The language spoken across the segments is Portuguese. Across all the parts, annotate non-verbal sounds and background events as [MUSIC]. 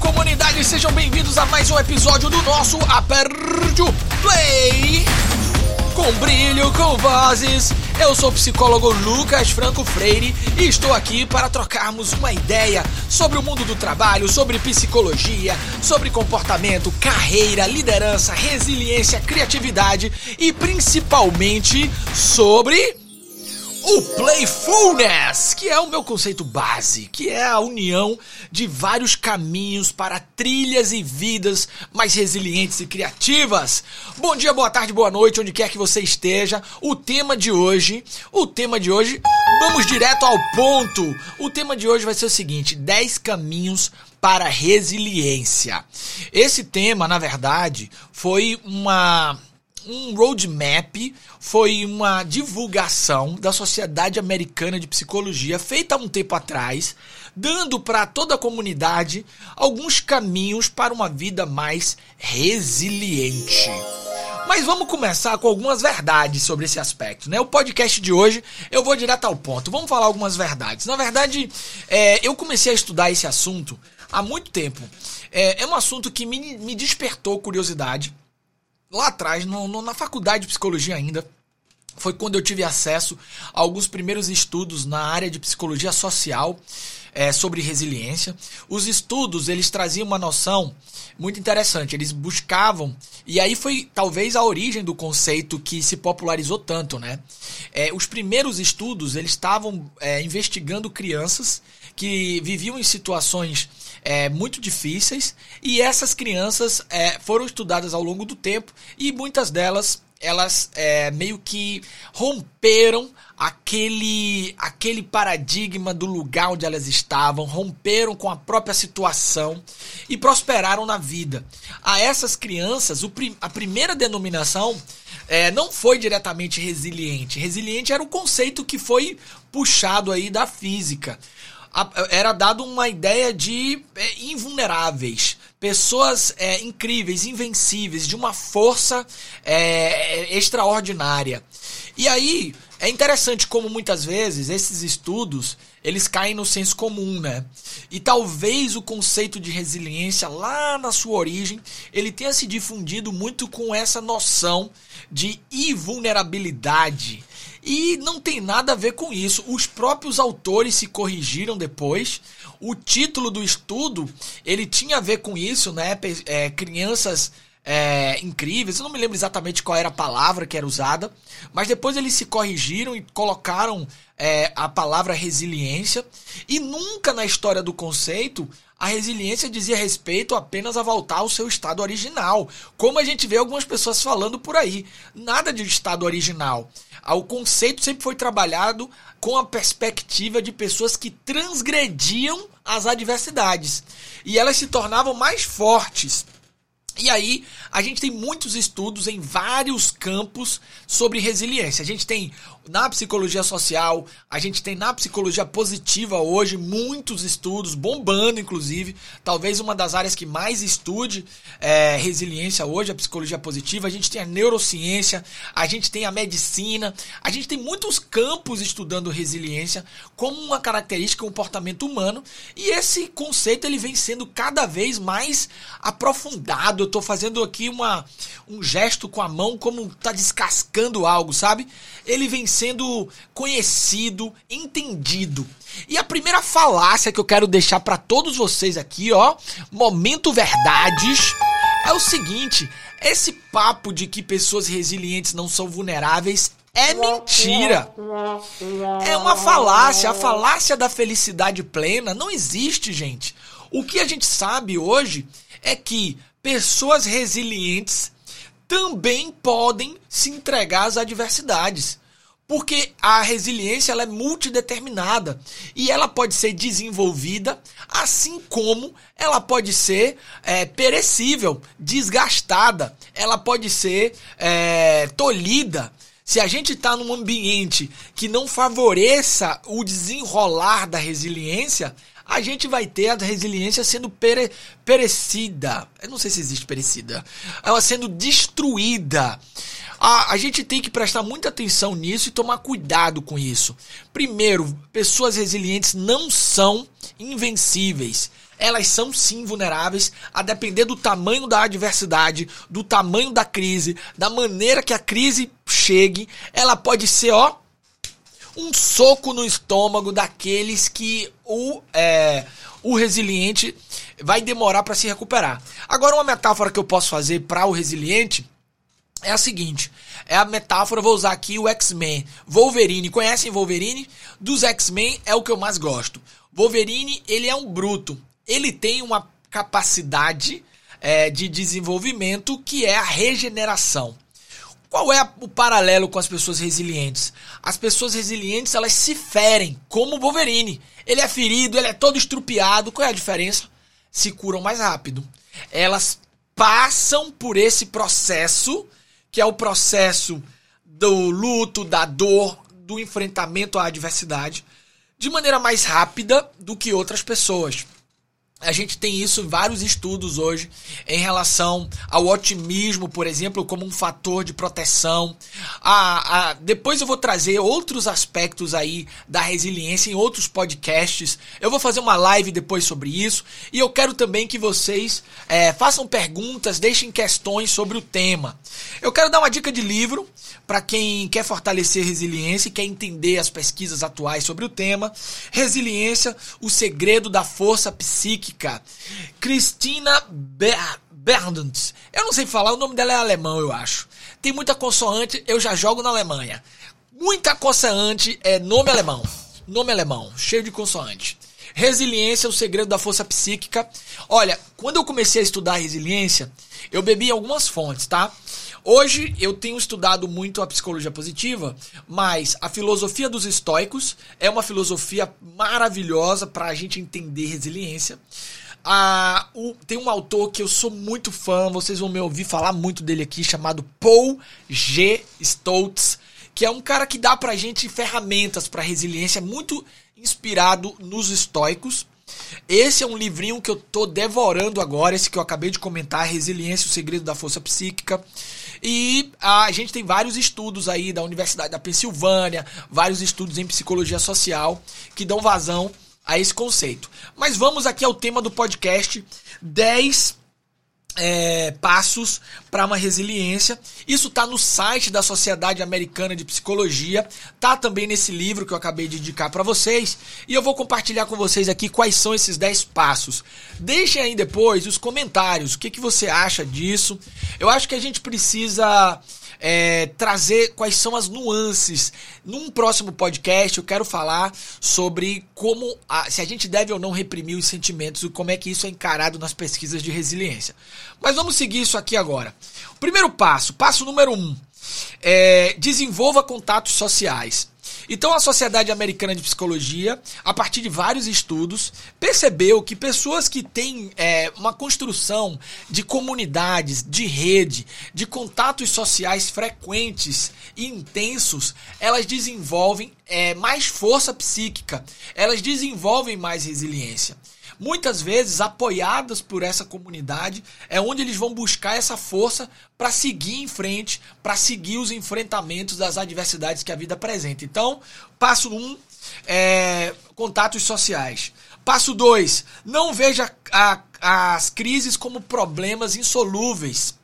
comunidade, sejam bem-vindos a mais um episódio do nosso Aperte o Play com brilho, com vozes. Eu sou o psicólogo Lucas Franco Freire e estou aqui para trocarmos uma ideia sobre o mundo do trabalho, sobre psicologia, sobre comportamento, carreira, liderança, resiliência, criatividade e principalmente sobre o Playfulness, que é o meu conceito base, que é a união de vários caminhos para trilhas e vidas mais resilientes e criativas. Bom dia, boa tarde, boa noite, onde quer que você esteja. O tema de hoje, o tema de hoje, vamos direto ao ponto. O tema de hoje vai ser o seguinte: 10 caminhos para resiliência. Esse tema, na verdade, foi uma um roadmap, foi uma divulgação da Sociedade Americana de Psicologia feita há um tempo atrás, dando para toda a comunidade alguns caminhos para uma vida mais resiliente. Mas vamos começar com algumas verdades sobre esse aspecto, né? O podcast de hoje eu vou direto ao ponto. Vamos falar algumas verdades. Na verdade, é, eu comecei a estudar esse assunto há muito tempo. É, é um assunto que me, me despertou curiosidade lá atrás, no, no, na faculdade de psicologia ainda, foi quando eu tive acesso a alguns primeiros estudos na área de psicologia social é, sobre resiliência. Os estudos eles traziam uma noção muito interessante. Eles buscavam e aí foi talvez a origem do conceito que se popularizou tanto, né? É, os primeiros estudos eles estavam é, investigando crianças que viviam em situações é, muito difíceis e essas crianças é, foram estudadas ao longo do tempo e muitas delas elas é, meio que romperam aquele, aquele paradigma do lugar onde elas estavam, romperam com a própria situação e prosperaram na vida. A essas crianças, o, a primeira denominação é, não foi diretamente resiliente. Resiliente era o conceito que foi puxado aí da física era dado uma ideia de é, invulneráveis, pessoas é, incríveis, invencíveis, de uma força é, extraordinária. E aí é interessante como muitas vezes esses estudos eles caem no senso comum, né? E talvez o conceito de resiliência lá na sua origem ele tenha se difundido muito com essa noção de invulnerabilidade e não tem nada a ver com isso. Os próprios autores se corrigiram depois. O título do estudo ele tinha a ver com isso, né? É, crianças é, incríveis. Eu não me lembro exatamente qual era a palavra que era usada, mas depois eles se corrigiram e colocaram é, a palavra resiliência. E nunca na história do conceito a resiliência dizia respeito apenas a voltar ao seu estado original, como a gente vê algumas pessoas falando por aí. Nada de estado original. O conceito sempre foi trabalhado com a perspectiva de pessoas que transgrediam as adversidades e elas se tornavam mais fortes e aí, a gente tem muitos estudos em vários campos sobre resiliência. A gente tem na psicologia social, a gente tem na psicologia positiva hoje muitos estudos, bombando inclusive. Talvez uma das áreas que mais estude é, resiliência hoje, a psicologia positiva. A gente tem a neurociência, a gente tem a medicina, a gente tem muitos campos estudando resiliência como uma característica, um comportamento humano. E esse conceito ele vem sendo cada vez mais aprofundado tô fazendo aqui uma, um gesto com a mão como tá descascando algo, sabe? Ele vem sendo conhecido, entendido. E a primeira falácia que eu quero deixar para todos vocês aqui, ó, momento verdades, é o seguinte: esse papo de que pessoas resilientes não são vulneráveis é mentira. É uma falácia. A falácia da felicidade plena não existe, gente. O que a gente sabe hoje é que pessoas resilientes também podem se entregar às adversidades. Porque a resiliência ela é multideterminada e ela pode ser desenvolvida, assim como ela pode ser é, perecível, desgastada, ela pode ser é, tolhida. Se a gente está num ambiente que não favoreça o desenrolar da resiliência, a gente vai ter a resiliência sendo pere, perecida. Eu não sei se existe perecida. Ela sendo destruída. A, a gente tem que prestar muita atenção nisso e tomar cuidado com isso. Primeiro, pessoas resilientes não são invencíveis. elas são sim vulneráveis, a depender do tamanho da adversidade, do tamanho da crise, da maneira que a crise chegue, ela pode ser, ó, um soco no estômago daqueles que o, é, o resiliente vai demorar para se recuperar. Agora, uma metáfora que eu posso fazer para o resiliente é a seguinte: é a metáfora, vou usar aqui o X-Men. Wolverine, conhecem Wolverine? Dos X-Men é o que eu mais gosto. Wolverine, ele é um bruto. Ele tem uma capacidade é, de desenvolvimento que é a regeneração. Qual é o paralelo com as pessoas resilientes? As pessoas resilientes, elas se ferem, como o Wolverine. Ele é ferido, ele é todo estrupiado. Qual é a diferença? Se curam mais rápido. Elas passam por esse processo que é o processo do luto, da dor, do enfrentamento à adversidade, de maneira mais rápida do que outras pessoas. A gente tem isso em vários estudos hoje em relação ao otimismo, por exemplo, como um fator de proteção. Ah, ah, depois eu vou trazer outros aspectos aí da resiliência em outros podcasts. Eu vou fazer uma live depois sobre isso. E eu quero também que vocês é, façam perguntas, deixem questões sobre o tema. Eu quero dar uma dica de livro para quem quer fortalecer resiliência e quer entender as pesquisas atuais sobre o tema. Resiliência, o segredo da força psíquica Crítica. Cristina Ber Berndt. Eu não sei falar, o nome dela é alemão, eu acho. Tem muita consoante, eu já jogo na Alemanha. Muita consoante é nome alemão. Nome alemão, cheio de consoante. Resiliência, o segredo da força psíquica. Olha, quando eu comecei a estudar resiliência, eu bebi algumas fontes, tá? Hoje eu tenho estudado muito a psicologia positiva, mas a filosofia dos estoicos é uma filosofia maravilhosa para a gente entender resiliência. Ah, o, tem um autor que eu sou muito fã, vocês vão me ouvir falar muito dele aqui, chamado Paul G. Stoltz, que é um cara que dá pra gente ferramentas para resiliência, muito inspirado nos estoicos. Esse é um livrinho que eu tô devorando agora, esse que eu acabei de comentar, Resiliência, o Segredo da Força Psíquica. E a gente tem vários estudos aí da Universidade da Pensilvânia, vários estudos em psicologia social que dão vazão a esse conceito. Mas vamos aqui ao tema do podcast: 10 é, passos para uma resiliência. Isso está no site da Sociedade Americana de Psicologia, tá também nesse livro que eu acabei de indicar para vocês, e eu vou compartilhar com vocês aqui quais são esses 10 passos. Deixem aí depois os comentários, o que, que você acha disso. Eu acho que a gente precisa é, trazer quais são as nuances. Num próximo podcast eu quero falar sobre como a, se a gente deve ou não reprimir os sentimentos e como é que isso é encarado nas pesquisas de resiliência. Mas vamos seguir isso aqui agora. Primeiro passo, passo número um, é, desenvolva contatos sociais. Então, a Sociedade Americana de Psicologia, a partir de vários estudos, percebeu que pessoas que têm é, uma construção de comunidades, de rede, de contatos sociais frequentes e intensos, elas desenvolvem é, mais força psíquica, elas desenvolvem mais resiliência muitas vezes apoiadas por essa comunidade, é onde eles vão buscar essa força para seguir em frente, para seguir os enfrentamentos das adversidades que a vida apresenta. Então, passo um, é, contatos sociais. Passo dois, não veja a, as crises como problemas insolúveis.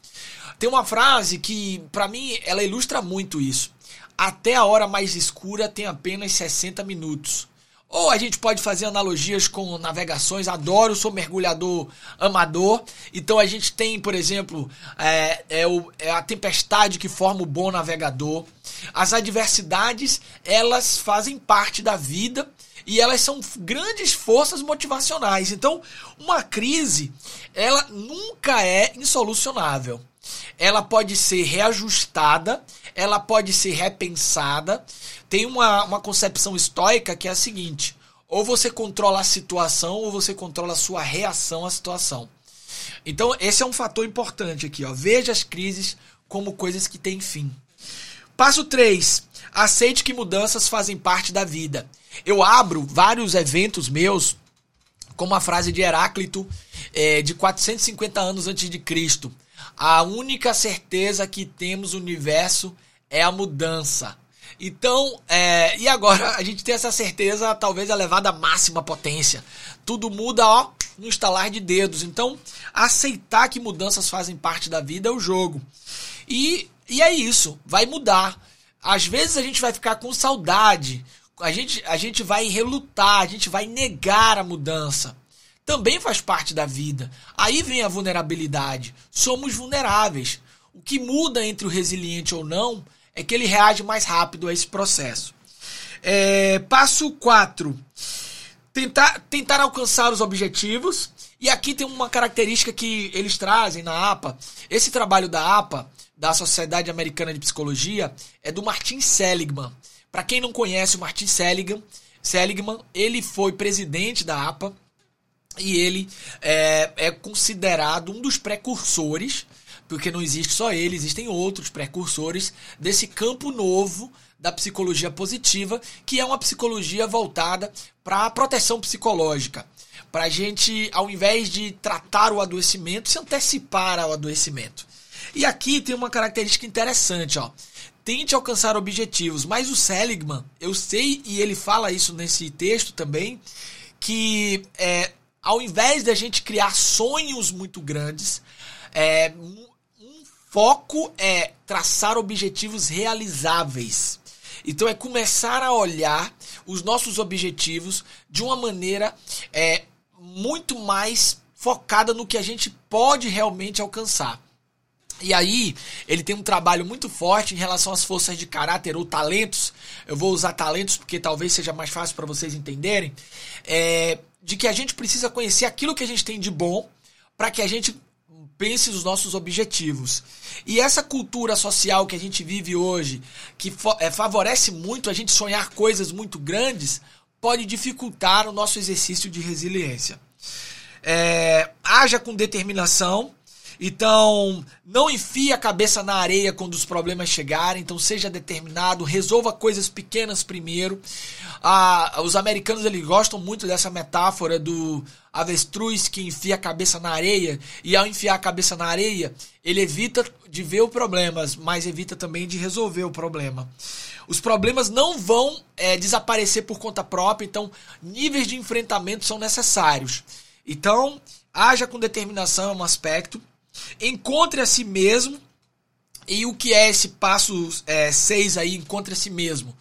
Tem uma frase que, para mim, ela ilustra muito isso. Até a hora mais escura tem apenas 60 minutos. Ou a gente pode fazer analogias com navegações. Adoro, sou mergulhador amador. Então a gente tem, por exemplo, é, é, o, é a tempestade que forma o bom navegador. As adversidades, elas fazem parte da vida e elas são grandes forças motivacionais. Então, uma crise, ela nunca é insolucionável. Ela pode ser reajustada, ela pode ser repensada tem uma, uma concepção estoica que é a seguinte: ou você controla a situação ou você controla a sua reação à situação. Então, esse é um fator importante aqui. Ó. Veja as crises como coisas que têm fim. Passo 3. Aceite que mudanças fazem parte da vida. Eu abro vários eventos meus com uma frase de Heráclito é, de 450 anos antes de Cristo. A única certeza que temos no universo é a mudança. Então, é, e agora a gente tem essa certeza, talvez elevada à máxima potência. Tudo muda, ó, no estalar de dedos. Então, aceitar que mudanças fazem parte da vida é o jogo. E, e é isso, vai mudar. Às vezes a gente vai ficar com saudade, a gente, a gente vai relutar, a gente vai negar a mudança. Também faz parte da vida. Aí vem a vulnerabilidade. Somos vulneráveis. O que muda entre o resiliente ou não é que ele reage mais rápido a esse processo. É, passo 4. Tentar, tentar alcançar os objetivos. E aqui tem uma característica que eles trazem na APA. Esse trabalho da APA, da Sociedade Americana de Psicologia, é do Martin Seligman. Para quem não conhece o Martin Seligman, Seligman, ele foi presidente da APA e ele é, é considerado um dos precursores, porque não existe só ele, existem outros precursores desse campo novo da psicologia positiva, que é uma psicologia voltada para a proteção psicológica. Para a gente, ao invés de tratar o adoecimento, se antecipar ao adoecimento. E aqui tem uma característica interessante, ó. Tente alcançar objetivos, mas o Seligman, eu sei, e ele fala isso nesse texto também, que é, ao invés da gente criar sonhos muito grandes, é, foco é traçar objetivos realizáveis. Então é começar a olhar os nossos objetivos de uma maneira é, muito mais focada no que a gente pode realmente alcançar. E aí, ele tem um trabalho muito forte em relação às forças de caráter ou talentos. Eu vou usar talentos porque talvez seja mais fácil para vocês entenderem. É, de que a gente precisa conhecer aquilo que a gente tem de bom para que a gente pense nos nossos objetivos. E essa cultura social que a gente vive hoje, que é, favorece muito a gente sonhar coisas muito grandes, pode dificultar o nosso exercício de resiliência. É, haja com determinação então, não enfie a cabeça na areia quando os problemas chegarem. Então, seja determinado, resolva coisas pequenas primeiro. Ah, os americanos eles gostam muito dessa metáfora do avestruz que enfia a cabeça na areia e ao enfiar a cabeça na areia, ele evita de ver o problema, mas evita também de resolver o problema. Os problemas não vão é, desaparecer por conta própria, então níveis de enfrentamento são necessários. Então, haja com determinação é um aspecto. Encontre a si mesmo. E o que é esse passo 6 é, aí? Encontre a si mesmo.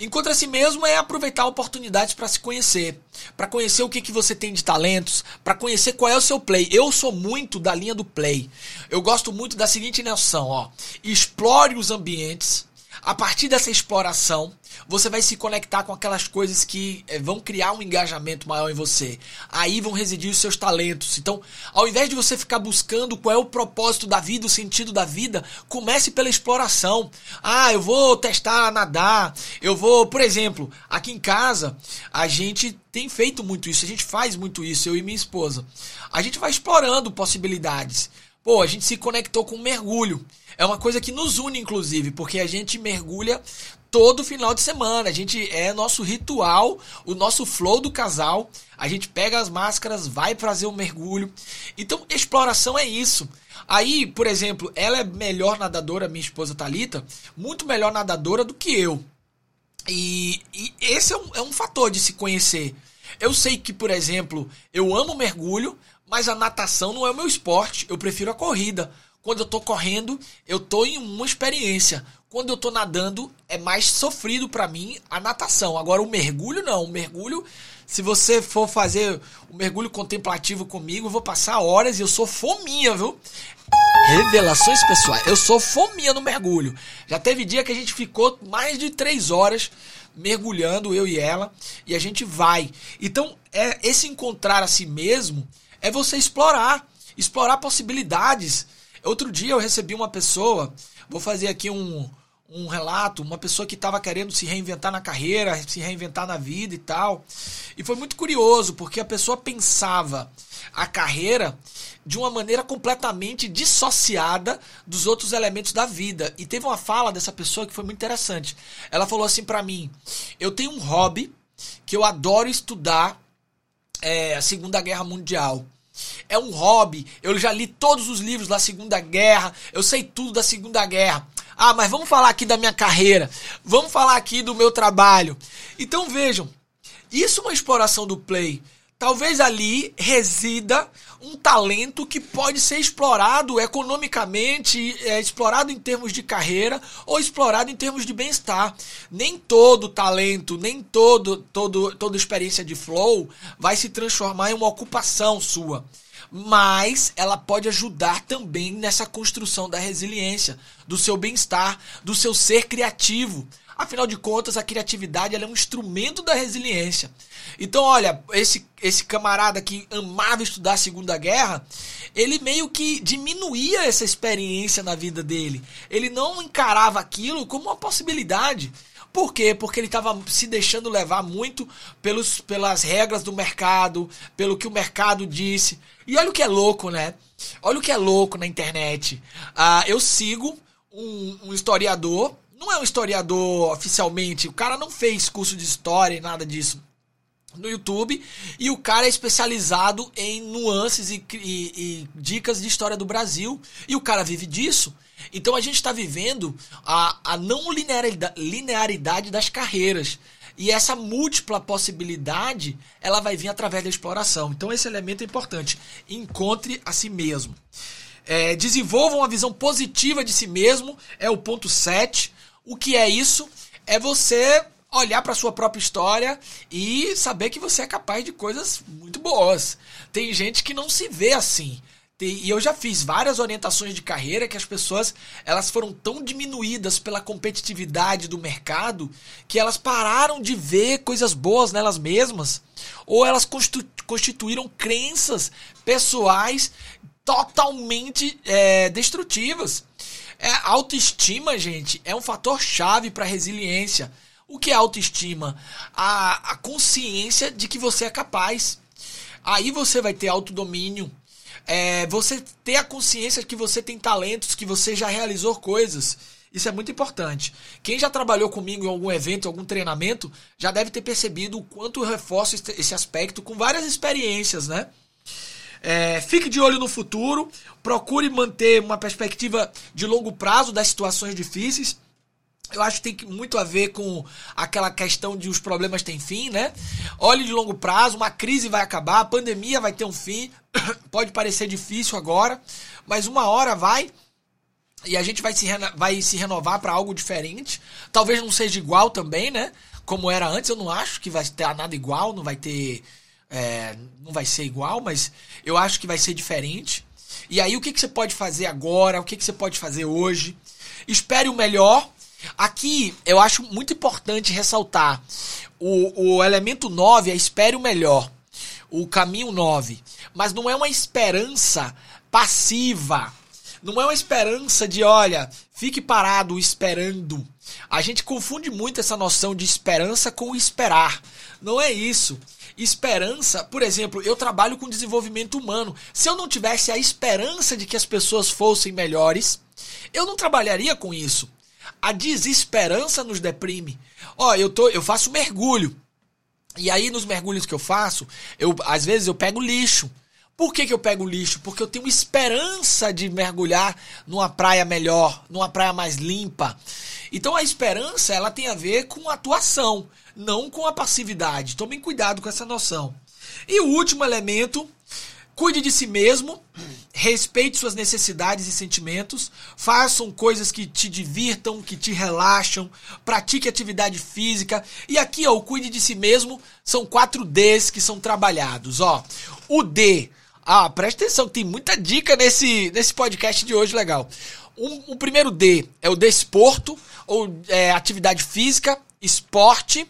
Encontre a si mesmo é aproveitar oportunidades para se conhecer, para conhecer o que, que você tem de talentos, para conhecer qual é o seu play. Eu sou muito da linha do play. Eu gosto muito da seguinte noção, ó. Explore os ambientes. A partir dessa exploração, você vai se conectar com aquelas coisas que é, vão criar um engajamento maior em você. Aí vão residir os seus talentos. Então, ao invés de você ficar buscando qual é o propósito da vida, o sentido da vida, comece pela exploração. Ah, eu vou testar nadar. Eu vou, por exemplo, aqui em casa, a gente tem feito muito isso, a gente faz muito isso, eu e minha esposa. A gente vai explorando possibilidades. Pô, a gente se conectou com um mergulho. É uma coisa que nos une, inclusive, porque a gente mergulha todo final de semana. A gente é nosso ritual, o nosso flow do casal. A gente pega as máscaras, vai fazer o um mergulho. Então, exploração é isso. Aí, por exemplo, ela é melhor nadadora, minha esposa Talita, muito melhor nadadora do que eu. E, e esse é um, é um fator de se conhecer. Eu sei que, por exemplo, eu amo mergulho, mas a natação não é o meu esporte. Eu prefiro a corrida. Quando eu tô correndo, eu tô em uma experiência. Quando eu tô nadando, é mais sofrido para mim a natação. Agora o mergulho não, o mergulho, se você for fazer o mergulho contemplativo comigo, eu vou passar horas e eu sou fominha, viu? Revelações pessoais. Eu sou fominha no mergulho. Já teve dia que a gente ficou mais de três horas mergulhando, eu e ela, e a gente vai. Então, é esse encontrar a si mesmo é você explorar, explorar possibilidades Outro dia eu recebi uma pessoa, vou fazer aqui um, um relato, uma pessoa que estava querendo se reinventar na carreira, se reinventar na vida e tal. E foi muito curioso, porque a pessoa pensava a carreira de uma maneira completamente dissociada dos outros elementos da vida. E teve uma fala dessa pessoa que foi muito interessante. Ela falou assim para mim: Eu tenho um hobby que eu adoro estudar é, a Segunda Guerra Mundial. É um hobby. Eu já li todos os livros da Segunda Guerra. Eu sei tudo da Segunda Guerra. Ah, mas vamos falar aqui da minha carreira. Vamos falar aqui do meu trabalho. Então vejam, isso é uma exploração do play. Talvez ali resida um talento que pode ser explorado economicamente, é, explorado em termos de carreira ou explorado em termos de bem-estar. Nem todo talento, nem todo, todo, toda experiência de flow vai se transformar em uma ocupação sua. Mas ela pode ajudar também nessa construção da resiliência, do seu bem-estar, do seu ser criativo. Afinal de contas, a criatividade é um instrumento da resiliência. Então, olha, esse, esse camarada que amava estudar a Segunda Guerra, ele meio que diminuía essa experiência na vida dele. Ele não encarava aquilo como uma possibilidade. Por quê? Porque ele estava se deixando levar muito pelos, pelas regras do mercado, pelo que o mercado disse. E olha o que é louco, né? Olha o que é louco na internet. Ah, eu sigo um, um historiador não é um historiador oficialmente, o cara não fez curso de história e nada disso no YouTube e o cara é especializado em nuances e, e, e, dicas de história do Brasil e o cara vive disso. Então a gente está vivendo a, a não linearidade, linearidade das carreiras. E essa múltipla possibilidade, ela vai vir através da exploração. Então esse elemento é importante. Encontre a si mesmo. É, desenvolva uma visão positiva de si mesmo, é o ponto 7. O que é isso? É você olhar para sua própria história e saber que você é capaz de coisas muito boas. Tem gente que não se vê assim. E eu já fiz várias orientações de carreira que as pessoas elas foram tão diminuídas pela competitividade do mercado que elas pararam de ver coisas boas nelas mesmas ou elas constituíram crenças pessoais totalmente é, destrutivas. É, autoestima, gente, é um fator chave para resiliência. O que é autoestima? A, a consciência de que você é capaz. Aí você vai ter autodomínio. É, você ter a consciência de que você tem talentos, que você já realizou coisas. Isso é muito importante. Quem já trabalhou comigo em algum evento, algum treinamento, já deve ter percebido o quanto eu reforço esse aspecto com várias experiências, né? É, fique de olho no futuro, procure manter uma perspectiva de longo prazo das situações difíceis. Eu acho que tem muito a ver com aquela questão de os problemas têm fim, né? Olhe de longo prazo, uma crise vai acabar, a pandemia vai ter um fim. [COUGHS] Pode parecer difícil agora, mas uma hora vai e a gente vai se, vai se renovar para algo diferente. Talvez não seja igual também, né? Como era antes, eu não acho que vai ter nada igual, não vai ter é, não vai ser igual, mas eu acho que vai ser diferente. E aí, o que, que você pode fazer agora? O que, que você pode fazer hoje? Espere o melhor. Aqui, eu acho muito importante ressaltar o, o elemento 9 é espere o melhor. O caminho 9. Mas não é uma esperança passiva. Não é uma esperança de, olha, fique parado esperando. A gente confunde muito essa noção de esperança com esperar. Não é isso. Esperança, por exemplo, eu trabalho com desenvolvimento humano. Se eu não tivesse a esperança de que as pessoas fossem melhores, eu não trabalharia com isso. A desesperança nos deprime. Ó, eu tô, eu faço mergulho. E aí nos mergulhos que eu faço, eu às vezes eu pego lixo. Por que, que eu pego lixo? Porque eu tenho esperança de mergulhar numa praia melhor, numa praia mais limpa. Então a esperança ela tem a ver com atuação não com a passividade. Tomem cuidado com essa noção. E o último elemento, cuide de si mesmo, respeite suas necessidades e sentimentos, façam coisas que te divirtam, que te relaxam, pratique atividade física. E aqui, ó, o cuide de si mesmo, são quatro Ds que são trabalhados, ó. O D, ah, presta atenção, tem muita dica nesse, nesse podcast de hoje, legal. O primeiro D é o desporto, ou é, atividade física, esporte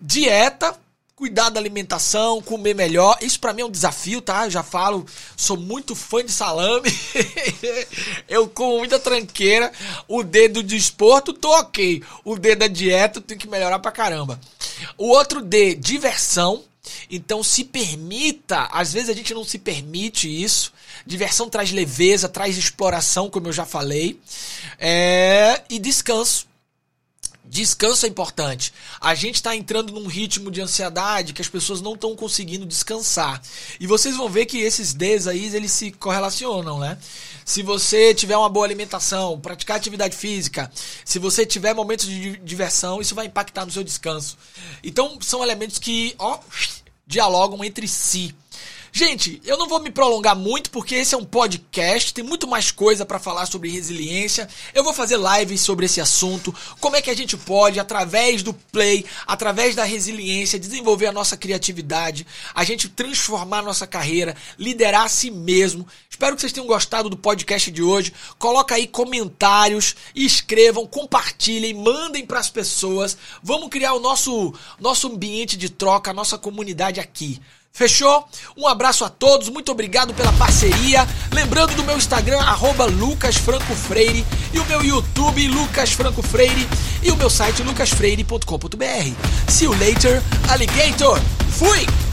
Dieta, cuidar da alimentação, comer melhor. Isso para mim é um desafio, tá? Eu já falo, sou muito fã de salame. [LAUGHS] eu como muita tranqueira. O dedo do esporto, tô ok. O dedo da dieta, tem que melhorar pra caramba. O outro D, diversão. Então se permita, às vezes a gente não se permite isso. Diversão traz leveza, traz exploração, como eu já falei. É... E descanso. Descanso é importante. A gente está entrando num ritmo de ansiedade que as pessoas não estão conseguindo descansar. E vocês vão ver que esses Ds aí, eles se correlacionam, né? Se você tiver uma boa alimentação, praticar atividade física, se você tiver momentos de diversão, isso vai impactar no seu descanso. Então, são elementos que, ó, dialogam entre si. Gente, eu não vou me prolongar muito porque esse é um podcast, tem muito mais coisa para falar sobre resiliência. Eu vou fazer lives sobre esse assunto, como é que a gente pode através do play, através da resiliência, desenvolver a nossa criatividade, a gente transformar a nossa carreira, liderar a si mesmo. Espero que vocês tenham gostado do podcast de hoje. Coloca aí comentários, escrevam, compartilhem, mandem para as pessoas. Vamos criar o nosso nosso ambiente de troca, a nossa comunidade aqui. Fechou? Um abraço a todos, muito obrigado pela parceria. Lembrando do meu Instagram, lucasfrancofreire, e o meu YouTube, Lucas Franco Freire, e o meu site lucasfreire.com.br. See you later, alligator! Fui!